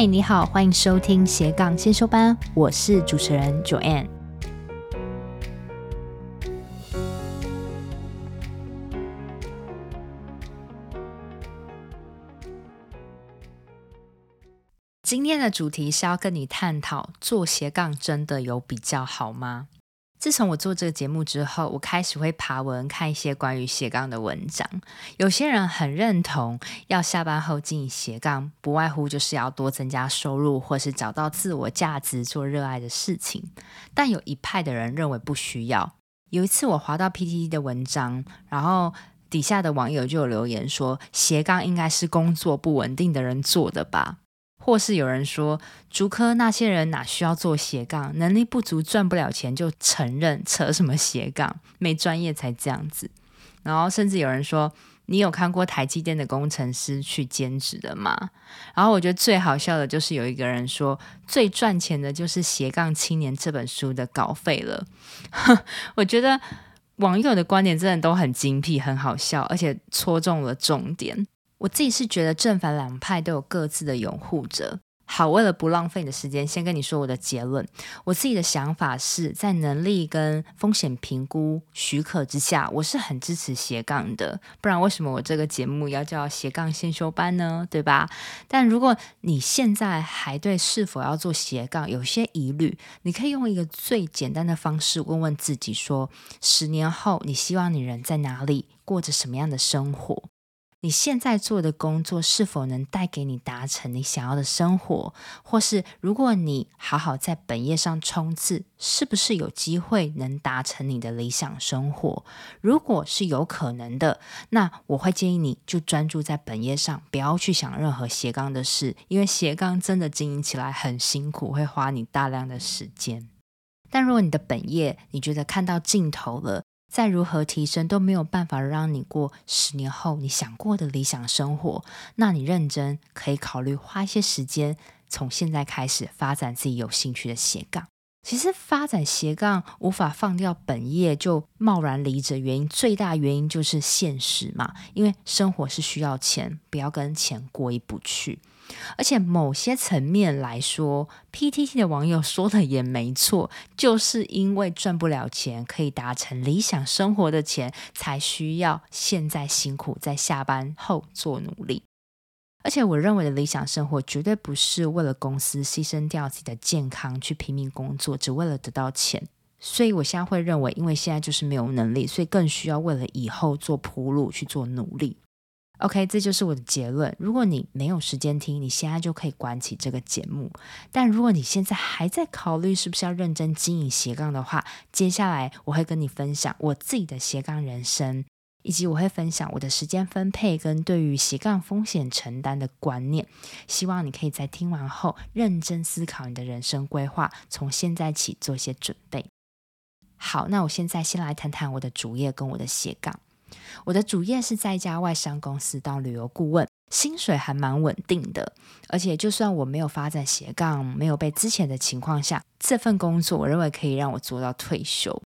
嗨，你好，欢迎收听斜杠先修班，我是主持人 Joanne。今天的主题是要跟你探讨，做斜杠真的有比较好吗？自从我做这个节目之后，我开始会爬文看一些关于斜杠的文章。有些人很认同，要下班后进行斜杠，不外乎就是要多增加收入，或是找到自我价值，做热爱的事情。但有一派的人认为不需要。有一次我滑到 PTT 的文章，然后底下的网友就有留言说，斜杠应该是工作不稳定的人做的吧。或是有人说，竹科那些人哪需要做斜杠？能力不足赚不了钱就承认，扯什么斜杠？没专业才这样子。然后甚至有人说，你有看过台积电的工程师去兼职的吗？然后我觉得最好笑的就是有一个人说，最赚钱的就是《斜杠青年》这本书的稿费了。我觉得网友的观点真的都很精辟，很好笑，而且戳中了重点。我自己是觉得正反两派都有各自的拥护者。好，为了不浪费你的时间，先跟你说我的结论。我自己的想法是在能力跟风险评估许可之下，我是很支持斜杠的。不然为什么我这个节目要叫斜杠先修班呢？对吧？但如果你现在还对是否要做斜杠有些疑虑，你可以用一个最简单的方式问问自己：说，十年后你希望你人在哪里，过着什么样的生活？你现在做的工作是否能带给你达成你想要的生活？或是如果你好好在本业上冲刺，是不是有机会能达成你的理想生活？如果是有可能的，那我会建议你就专注在本业上，不要去想任何斜杠的事，因为斜杠真的经营起来很辛苦，会花你大量的时间。但如果你的本业你觉得看到尽头了，再如何提升都没有办法让你过十年后你想过的理想生活，那你认真可以考虑花一些时间，从现在开始发展自己有兴趣的斜杠。其实发展斜杠无法放掉本业就贸然离职，原因最大原因就是现实嘛，因为生活是需要钱，不要跟钱过意不去。而且某些层面来说，PTT 的网友说的也没错，就是因为赚不了钱，可以达成理想生活的钱，才需要现在辛苦，在下班后做努力。而且我认为的理想生活，绝对不是为了公司牺牲掉自己的健康去拼命工作，只为了得到钱。所以我现在会认为，因为现在就是没有能力，所以更需要为了以后做铺路去做努力。OK，这就是我的结论。如果你没有时间听，你现在就可以关起这个节目。但如果你现在还在考虑是不是要认真经营斜杠的话，接下来我会跟你分享我自己的斜杠人生，以及我会分享我的时间分配跟对于斜杠风险承担的观念。希望你可以在听完后认真思考你的人生规划，从现在起做些准备。好，那我现在先来谈谈我的主业跟我的斜杠。我的主业是在一家外商公司当旅游顾问，薪水还蛮稳定的。而且，就算我没有发展斜杠，没有被资遣的情况下，这份工作我认为可以让我做到退休。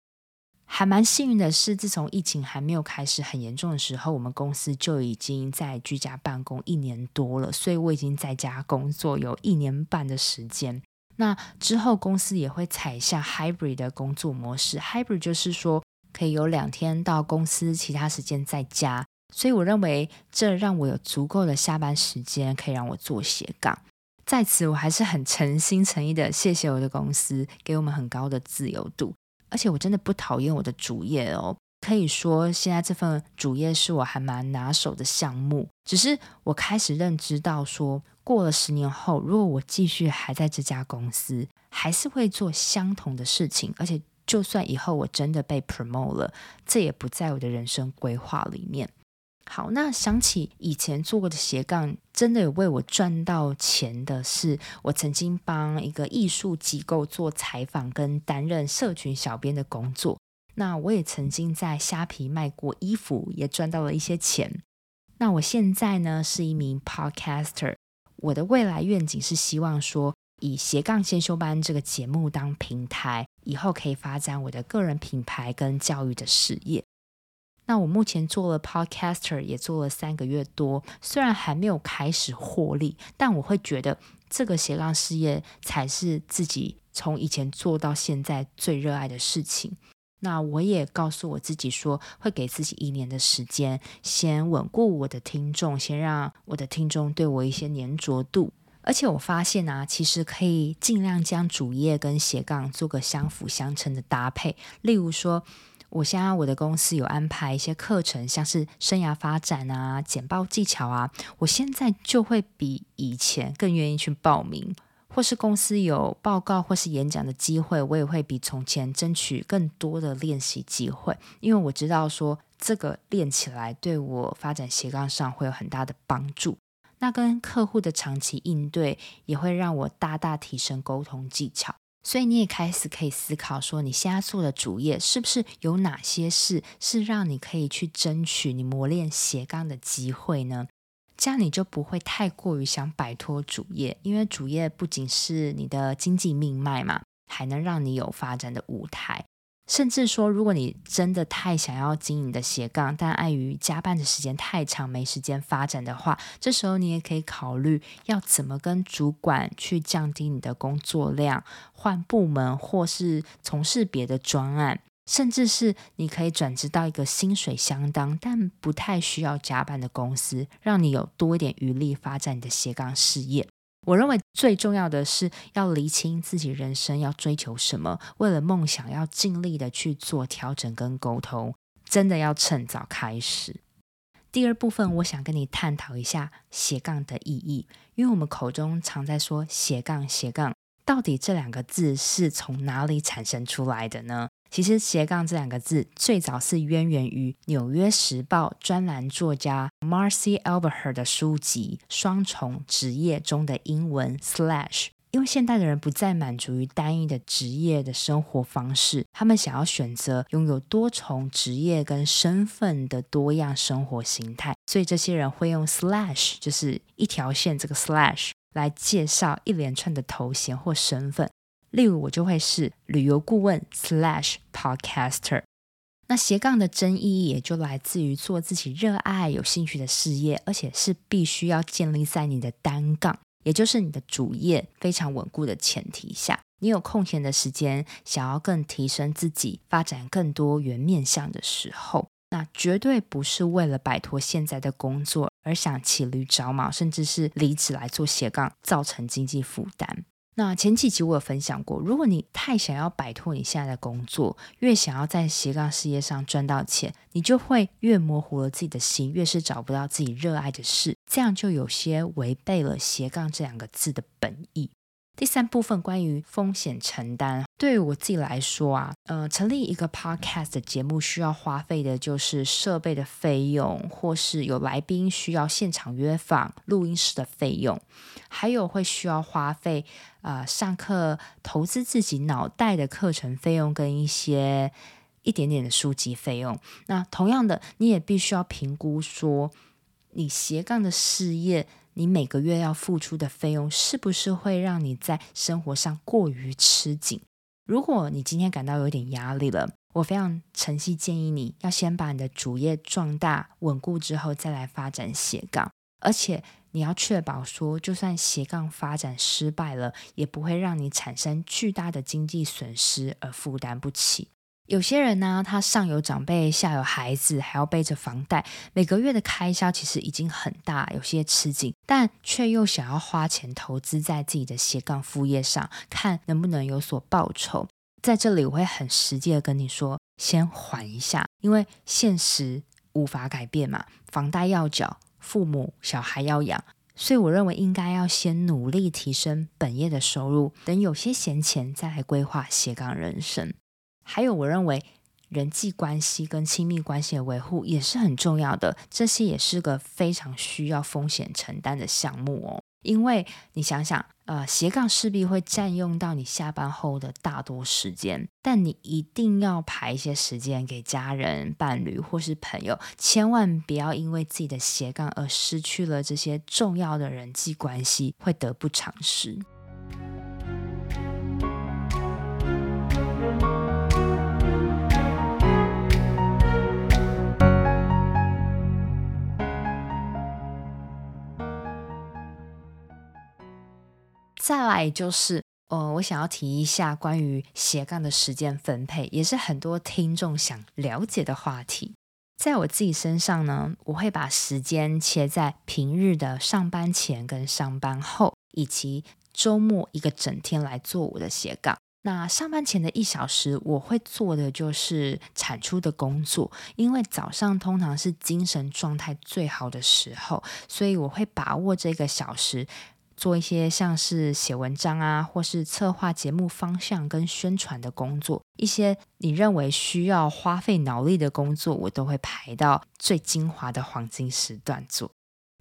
还蛮幸运的是，自从疫情还没有开始很严重的时候，我们公司就已经在居家办公一年多了，所以我已经在家工作有一年半的时间。那之后，公司也会采下 hybrid 的工作模式，hybrid 就是说，可以有两天到公司，其他时间在家，所以我认为这让我有足够的下班时间，可以让我做斜杠。在此，我还是很诚心诚意的谢谢我的公司，给我们很高的自由度。而且我真的不讨厌我的主业哦，可以说现在这份主业是我还蛮拿手的项目。只是我开始认知到说，过了十年后，如果我继续还在这家公司，还是会做相同的事情，而且。就算以后我真的被 promote 了，这也不在我的人生规划里面。好，那想起以前做过的斜杠，真的有为我赚到钱的是，我曾经帮一个艺术机构做采访跟担任社群小编的工作。那我也曾经在虾皮卖过衣服，也赚到了一些钱。那我现在呢，是一名 podcaster，我的未来愿景是希望说，以斜杠先修班这个节目当平台，以后可以发展我的个人品牌跟教育的事业。那我目前做了 Podcaster 也做了三个月多，虽然还没有开始获利，但我会觉得这个斜杠事业才是自己从以前做到现在最热爱的事情。那我也告诉我自己说，会给自己一年的时间，先稳固我的听众，先让我的听众对我一些黏着度。而且我发现啊，其实可以尽量将主业跟斜杠做个相辅相成的搭配。例如说，我现在我的公司有安排一些课程，像是生涯发展啊、简报技巧啊，我现在就会比以前更愿意去报名。或是公司有报告或是演讲的机会，我也会比从前争取更多的练习机会，因为我知道说这个练起来对我发展斜杠上会有很大的帮助。那跟客户的长期应对也会让我大大提升沟通技巧。所以你也开始可以思考说，你现在做的主业是不是有哪些事是让你可以去争取你磨练斜杠的机会呢？这样你就不会太过于想摆脱主业，因为主业不仅是你的经济命脉嘛，还能让你有发展的舞台。甚至说，如果你真的太想要经营你的斜杠，但碍于加班的时间太长，没时间发展的话，这时候你也可以考虑要怎么跟主管去降低你的工作量，换部门或是从事别的专案。甚至是你可以转职到一个薪水相当但不太需要加班的公司，让你有多一点余力发展你的斜杠事业。我认为最重要的是要厘清自己人生要追求什么，为了梦想要尽力的去做调整跟沟通，真的要趁早开始。第二部分，我想跟你探讨一下斜杠的意义，因为我们口中常在说斜杠斜杠，到底这两个字是从哪里产生出来的呢？其实“斜杠”这两个字最早是渊源于《纽约时报》专栏作家 Marcy Alber 的书籍《双重职业》中的英文 “slash”。因为现代的人不再满足于单一的职业的生活方式，他们想要选择拥有多重职业跟身份的多样生活形态，所以这些人会用 “slash”，就是一条线这个 “slash” 来介绍一连串的头衔或身份。例如，我就会是旅游顾问 slash podcaster。那斜杠的真意义也就来自于做自己热爱、有兴趣的事业，而且是必须要建立在你的单杠，也就是你的主业非常稳固的前提下。你有空闲的时间，想要更提升自己、发展更多元面向的时候，那绝对不是为了摆脱现在的工作而想骑驴找马，甚至是离职来做斜杠，造成经济负担。那前几集我有分享过，如果你太想要摆脱你现在的工作，越想要在斜杠事业上赚到钱，你就会越模糊了自己的心，越是找不到自己热爱的事，这样就有些违背了斜杠这两个字的本意。第三部分关于风险承担，对于我自己来说啊，呃，成立一个 podcast 的节目需要花费的就是设备的费用，或是有来宾需要现场约访、录音室的费用，还有会需要花费、呃、上课、投资自己脑袋的课程费用跟一些一点点的书籍费用。那同样的，你也必须要评估说，你斜杠的事业。你每个月要付出的费用是不是会让你在生活上过于吃紧？如果你今天感到有点压力了，我非常诚心建议你要先把你的主业壮大稳固之后，再来发展斜杠。而且你要确保说，就算斜杠发展失败了，也不会让你产生巨大的经济损失而负担不起。有些人呢，他上有长辈，下有孩子，还要背着房贷，每个月的开销其实已经很大，有些吃紧，但却又想要花钱投资在自己的斜杠副业上，看能不能有所报酬。在这里，我会很实际的跟你说，先缓一下，因为现实无法改变嘛，房贷要缴，父母小孩要养，所以我认为应该要先努力提升本业的收入，等有些闲钱再来规划斜杠人生。还有，我认为人际关系跟亲密关系的维护也是很重要的，这些也是个非常需要风险承担的项目哦。因为你想想，呃，斜杠势必会占用到你下班后的大多时间，但你一定要排一些时间给家人、伴侣或是朋友，千万不要因为自己的斜杠而失去了这些重要的人际关系，会得不偿失。再来就是，呃，我想要提一下关于斜杠的时间分配，也是很多听众想了解的话题。在我自己身上呢，我会把时间切在平日的上班前跟上班后，以及周末一个整天来做我的斜杠。那上班前的一小时，我会做的就是产出的工作，因为早上通常是精神状态最好的时候，所以我会把握这个小时。做一些像是写文章啊，或是策划节目方向跟宣传的工作，一些你认为需要花费脑力的工作，我都会排到最精华的黄金时段做。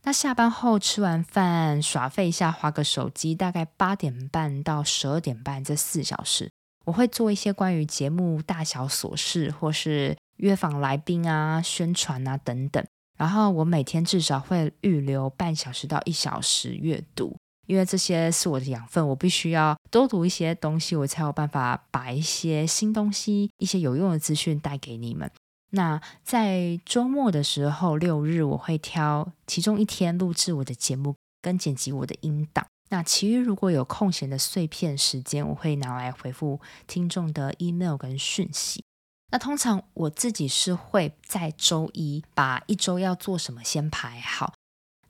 那下班后吃完饭耍废一下，花个手机，大概八点半到十二点半这四小时，我会做一些关于节目大小琐事，或是约访来宾啊、宣传啊等等。然后我每天至少会预留半小时到一小时阅读。因为这些是我的养分，我必须要多读一些东西，我才有办法把一些新东西、一些有用的资讯带给你们。那在周末的时候，六日我会挑其中一天录制我的节目跟剪辑我的音档。那其余如果有空闲的碎片时间，我会拿来回复听众的 email 跟讯息。那通常我自己是会在周一把一周要做什么先排好。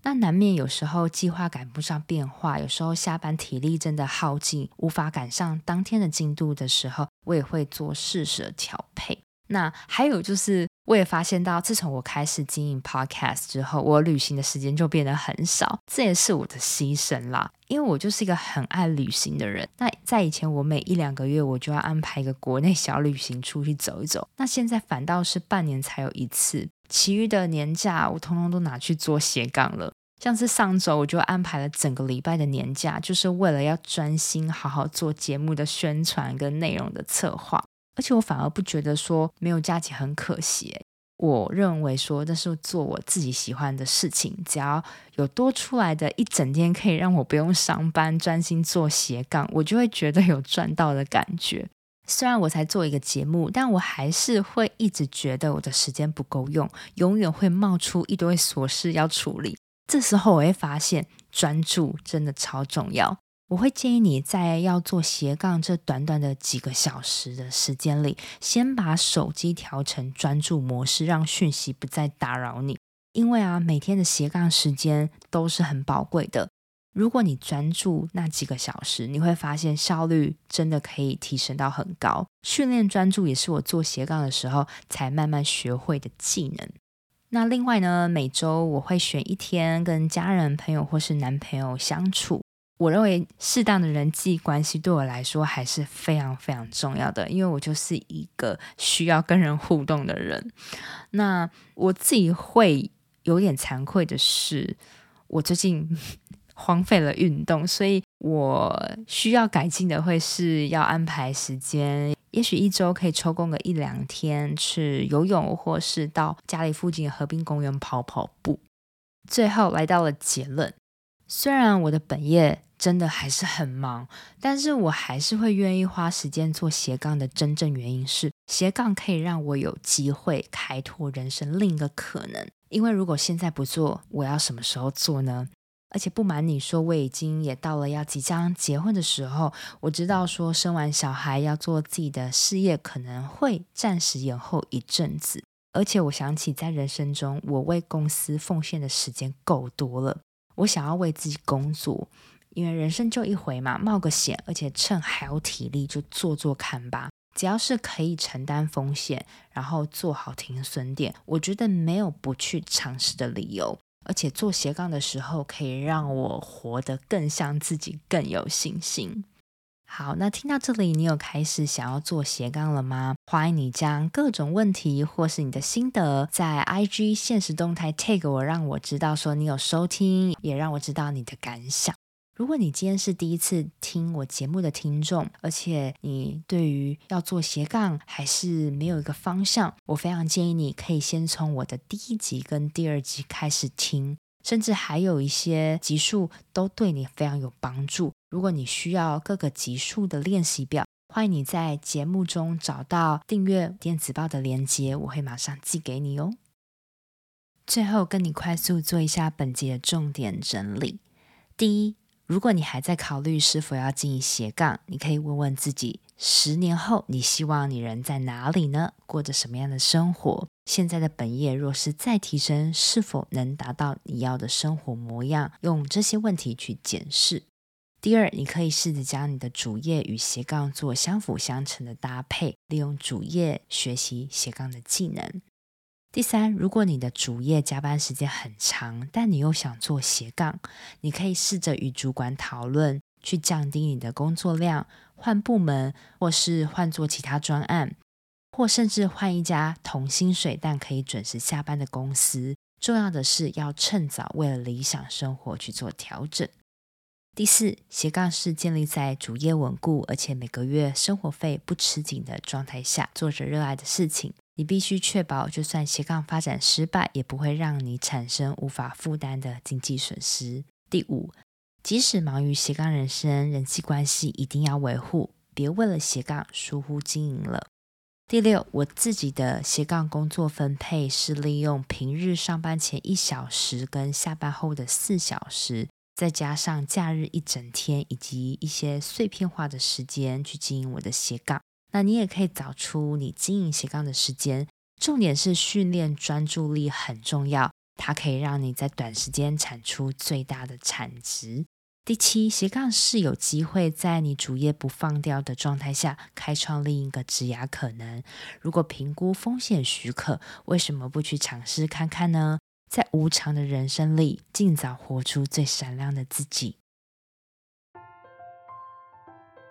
那难免有时候计划赶不上变化，有时候下班体力真的耗尽，无法赶上当天的进度的时候，我也会做适时的调配。那还有就是，我也发现到，自从我开始经营 Podcast 之后，我旅行的时间就变得很少，这也是我的牺牲啦。因为我就是一个很爱旅行的人。那在以前，我每一两个月我就要安排一个国内小旅行出去走一走，那现在反倒是半年才有一次。其余的年假我通通都拿去做斜杠了，像是上周我就安排了整个礼拜的年假，就是为了要专心好好做节目的宣传跟内容的策划，而且我反而不觉得说没有假期很可惜，我认为说那是做我自己喜欢的事情，只要有多出来的一整天可以让我不用上班，专心做斜杠，我就会觉得有赚到的感觉。虽然我才做一个节目，但我还是会一直觉得我的时间不够用，永远会冒出一堆琐事要处理。这时候我会发现，专注真的超重要。我会建议你在要做斜杠这短短的几个小时的时间里，先把手机调成专注模式，让讯息不再打扰你。因为啊，每天的斜杠时间都是很宝贵的。如果你专注那几个小时，你会发现效率真的可以提升到很高。训练专注也是我做斜杠的时候才慢慢学会的技能。那另外呢，每周我会选一天跟家人、朋友或是男朋友相处。我认为适当的人际关系对我来说还是非常非常重要的，因为我就是一个需要跟人互动的人。那我自己会有点惭愧的是，我最近。荒废了运动，所以我需要改进的会是要安排时间，也许一周可以抽空个一两天去游泳，或是到家里附近的河滨公园跑跑步。最后来到了结论，虽然我的本业真的还是很忙，但是我还是会愿意花时间做斜杠的真正原因是，斜杠可以让我有机会开拓人生另一个可能。因为如果现在不做，我要什么时候做呢？而且不瞒你说，我已经也到了要即将结婚的时候。我知道说生完小孩要做自己的事业，可能会暂时延后一阵子。而且我想起在人生中，我为公司奉献的时间够多了。我想要为自己工作，因为人生就一回嘛，冒个险，而且趁还有体力就做做看吧。只要是可以承担风险，然后做好停损点，我觉得没有不去尝试的理由。而且做斜杠的时候，可以让我活得更像自己，更有信心。好，那听到这里，你有开始想要做斜杠了吗？欢迎你将各种问题或是你的心得，在 IG 现实动态 tag 我，让我知道说你有收听，也让我知道你的感想。如果你今天是第一次听我节目的听众，而且你对于要做斜杠还是没有一个方向，我非常建议你可以先从我的第一集跟第二集开始听，甚至还有一些集数都对你非常有帮助。如果你需要各个集数的练习表，欢迎你在节目中找到订阅电子报的链接，我会马上寄给你哦。最后跟你快速做一下本集的重点整理：第一。如果你还在考虑是否要经营斜杠，你可以问问自己：十年后，你希望你人在哪里呢？过着什么样的生活？现在的本业若是再提升，是否能达到你要的生活模样？用这些问题去检视。第二，你可以试着将你的主业与斜杠做相辅相成的搭配，利用主业学习斜杠的技能。第三，如果你的主业加班时间很长，但你又想做斜杠，你可以试着与主管讨论，去降低你的工作量，换部门，或是换做其他专案，或甚至换一家同薪水但可以准时下班的公司。重要的是要趁早为了理想生活去做调整。第四，斜杠是建立在主业稳固，而且每个月生活费不吃紧的状态下，做着热爱的事情。你必须确保，就算斜杠发展失败，也不会让你产生无法负担的经济损失。第五，即使忙于斜杠人生，人际关系一定要维护，别为了斜杠疏忽经营了。第六，我自己的斜杠工作分配是利用平日上班前一小时跟下班后的四小时，再加上假日一整天以及一些碎片化的时间去经营我的斜杠。那你也可以找出你经营斜杠的时间，重点是训练专注力很重要，它可以让你在短时间产出最大的产值。第七，斜杠是有机会在你主业不放掉的状态下，开创另一个职涯可能。如果评估风险许可，为什么不去尝试看看呢？在无常的人生里，尽早活出最闪亮的自己。